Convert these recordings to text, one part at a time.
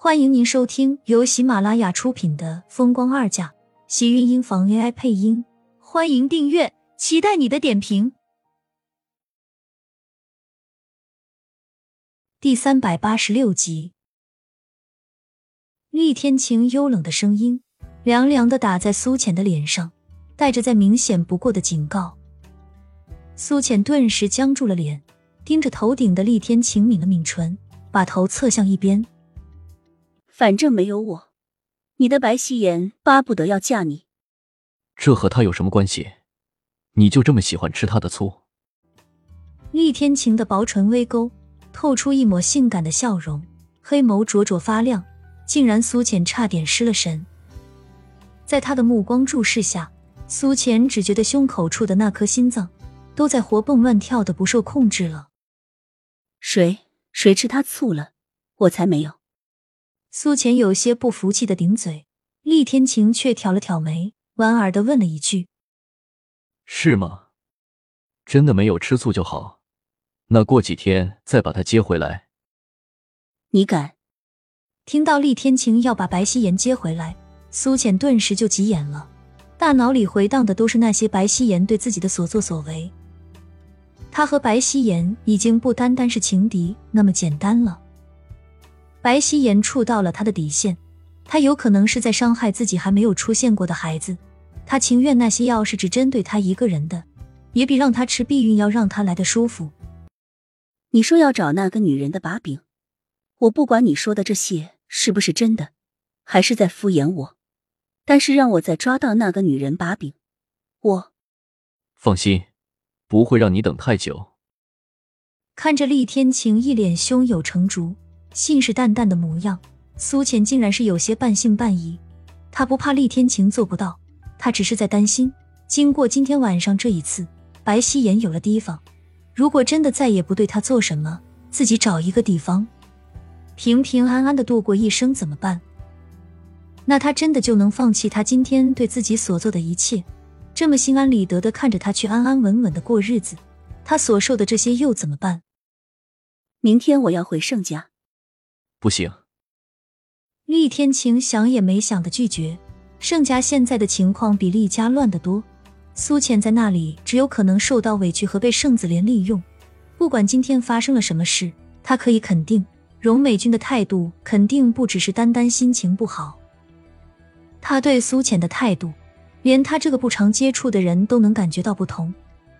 欢迎您收听由喜马拉雅出品的《风光二嫁》，喜运音房 AI 配音。欢迎订阅，期待你的点评。第三百八十六集，厉天晴幽冷的声音凉凉的打在苏浅的脸上，带着再明显不过的警告。苏浅顿时僵住了脸，盯着头顶的厉天晴，抿了抿唇，把头侧向一边。反正没有我，你的白希颜巴不得要嫁你。这和他有什么关系？你就这么喜欢吃他的醋？厉天晴的薄唇微勾，透出一抹性感的笑容，黑眸灼灼发亮，竟然苏浅差点失了神。在他的目光注视下，苏浅只觉得胸口处的那颗心脏都在活蹦乱跳的不受控制了。谁谁吃他醋了？我才没有。苏浅有些不服气的顶嘴，厉天晴却挑了挑眉，莞尔的问了一句：“是吗？真的没有吃醋就好，那过几天再把他接回来。”你敢？听到厉天晴要把白希颜接回来，苏浅顿时就急眼了，大脑里回荡的都是那些白希颜对自己的所作所为。他和白希颜已经不单单是情敌那么简单了。白希言触到了他的底线，他有可能是在伤害自己还没有出现过的孩子。他情愿那些药是只针对他一个人的，也比让他吃避孕药让他来的舒服。你说要找那个女人的把柄，我不管你说的这些是不是真的，还是在敷衍我。但是让我再抓到那个女人把柄，我放心，不会让你等太久。看着厉天晴一脸胸有成竹。信誓旦旦的模样，苏浅竟然是有些半信半疑。他不怕厉天晴做不到，他只是在担心，经过今天晚上这一次，白希言有了提防，如果真的再也不对他做什么，自己找一个地方平平安安的度过一生怎么办？那他真的就能放弃他今天对自己所做的一切，这么心安理得的看着他去安安稳稳的过日子，他所受的这些又怎么办？明天我要回盛家。不行，厉天晴想也没想的拒绝。盛家现在的情况比厉家乱得多，苏浅在那里只有可能受到委屈和被盛子莲利用。不管今天发生了什么事，他可以肯定，荣美君的态度肯定不只是单单心情不好。他对苏浅的态度，连他这个不常接触的人都能感觉到不同，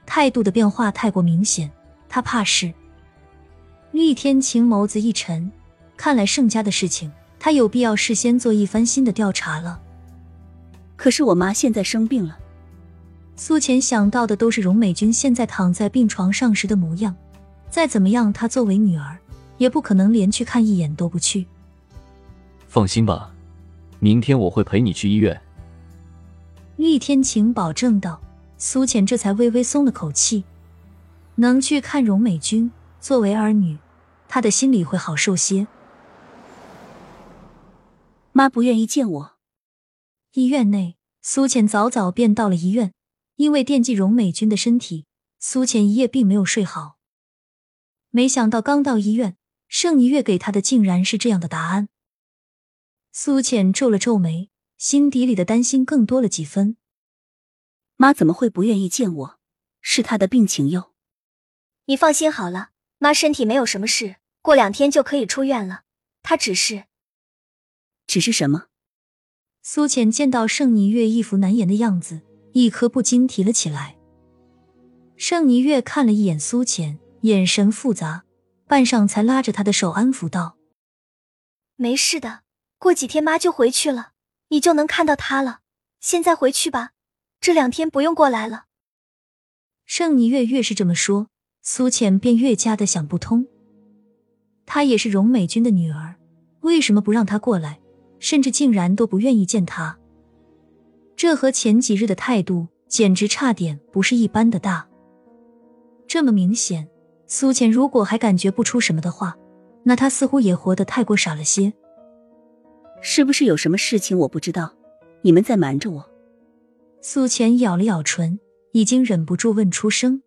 态度的变化太过明显。他怕是厉天晴眸子一沉。看来盛家的事情，他有必要事先做一番新的调查了。可是我妈现在生病了，苏浅想到的都是荣美君现在躺在病床上时的模样。再怎么样，她作为女儿，也不可能连去看一眼都不去。放心吧，明天我会陪你去医院。厉天晴保证道。苏浅这才微微松了口气，能去看荣美君，作为儿女，她的心里会好受些。妈不愿意见我。医院内，苏浅早早便到了医院，因为惦记荣美君的身体，苏浅一夜并没有睡好。没想到刚到医院，盛一月给他的竟然是这样的答案。苏浅皱了皱眉，心底里的担心更多了几分。妈怎么会不愿意见我？是她的病情哟。你放心好了，妈身体没有什么事，过两天就可以出院了。她只是……只是什么？苏浅见到盛霓月一副难言的样子，一颗不禁提了起来。盛霓月看了一眼苏浅，眼神复杂，半晌才拉着她的手安抚道：“没事的，过几天妈就回去了，你就能看到她了。现在回去吧，这两天不用过来了。”盛霓月越是这么说，苏浅便越加的想不通。她也是荣美君的女儿，为什么不让她过来？甚至竟然都不愿意见他，这和前几日的态度简直差点不是一般的大。这么明显，苏浅如果还感觉不出什么的话，那他似乎也活得太过傻了些。是不是有什么事情我不知道？你们在瞒着我？苏浅咬了咬唇，已经忍不住问出声。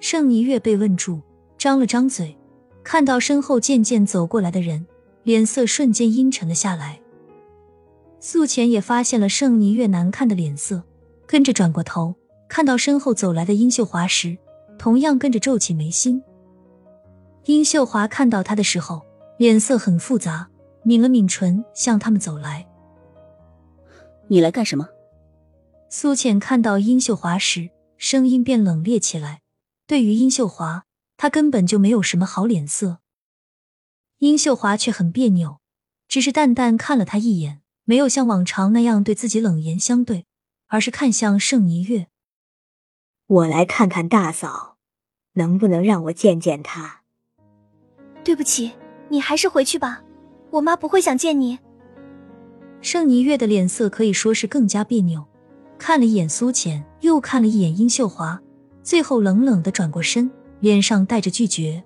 盛一月被问住，张了张嘴，看到身后渐渐走过来的人。脸色瞬间阴沉了下来。素浅也发现了盛霓月难看的脸色，跟着转过头，看到身后走来的殷秀华时，同样跟着皱起眉心。殷秀华看到他的时候，脸色很复杂，抿了抿唇，向他们走来。你来干什么？苏浅看到殷秀华时，声音变冷冽起来。对于殷秀华，他根本就没有什么好脸色。殷秀华却很别扭，只是淡淡看了他一眼，没有像往常那样对自己冷言相对，而是看向盛霓月：“我来看看大嫂，能不能让我见见她？”对不起，你还是回去吧，我妈不会想见你。盛霓月的脸色可以说是更加别扭，看了一眼苏浅，又看了一眼殷秀华，最后冷冷的转过身，脸上带着拒绝。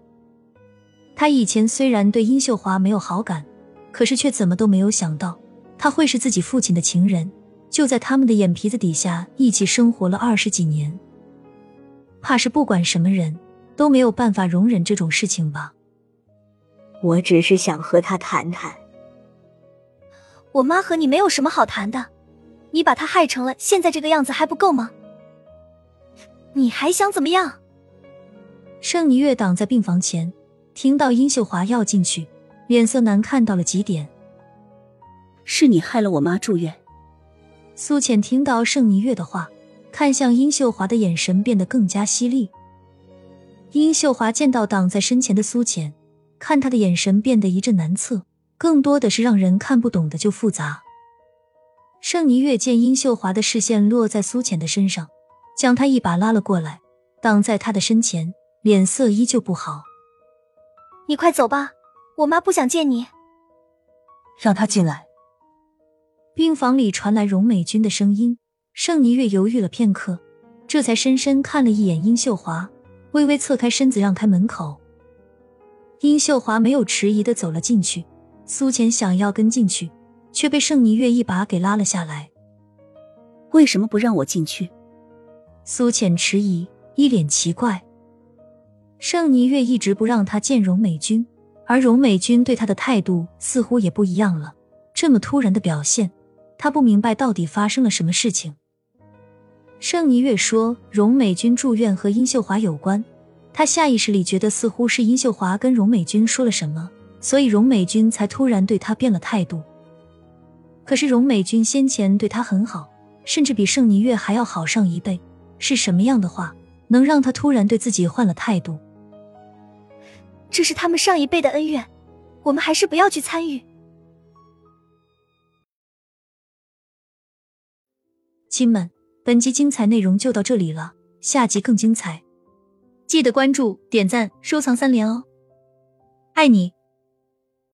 他以前虽然对殷秀华没有好感，可是却怎么都没有想到，他会是自己父亲的情人，就在他们的眼皮子底下一起生活了二十几年。怕是不管什么人都没有办法容忍这种事情吧？我只是想和他谈谈。我妈和你没有什么好谈的，你把她害成了现在这个样子还不够吗？你还想怎么样？盛霓月挡在病房前，听到殷秀华要进去，脸色难看到了极点。是你害了我妈住院。苏浅听到盛霓月的话，看向殷秀华的眼神变得更加犀利。殷秀华见到挡在身前的苏浅，看她的眼神变得一阵难测。更多的是让人看不懂的就复杂。盛霓月见殷秀华的视线落在苏浅的身上，将她一把拉了过来，挡在他的身前，脸色依旧不好。你快走吧，我妈不想见你。让他进来。病房里传来荣美君的声音。盛霓月犹豫了片刻，这才深深看了一眼殷秀华，微微侧开身子让开门口。殷秀华没有迟疑的走了进去。苏浅想要跟进去，却被盛霓月一把给拉了下来。为什么不让我进去？苏浅迟疑，一脸奇怪。盛霓月一直不让他见荣美君，而荣美君对他的态度似乎也不一样了。这么突然的表现，他不明白到底发生了什么事情。盛霓月说，荣美君住院和殷秀华有关，他下意识里觉得似乎是殷秀华跟荣美君说了什么。所以荣美君才突然对他变了态度。可是荣美君先前对他很好，甚至比盛霓月还要好上一倍。是什么样的话能让他突然对自己换了态度？这是他们上一辈的恩怨，我们还是不要去参与。亲们，本集精彩内容就到这里了，下集更精彩，记得关注、点赞、收藏三连哦！爱你。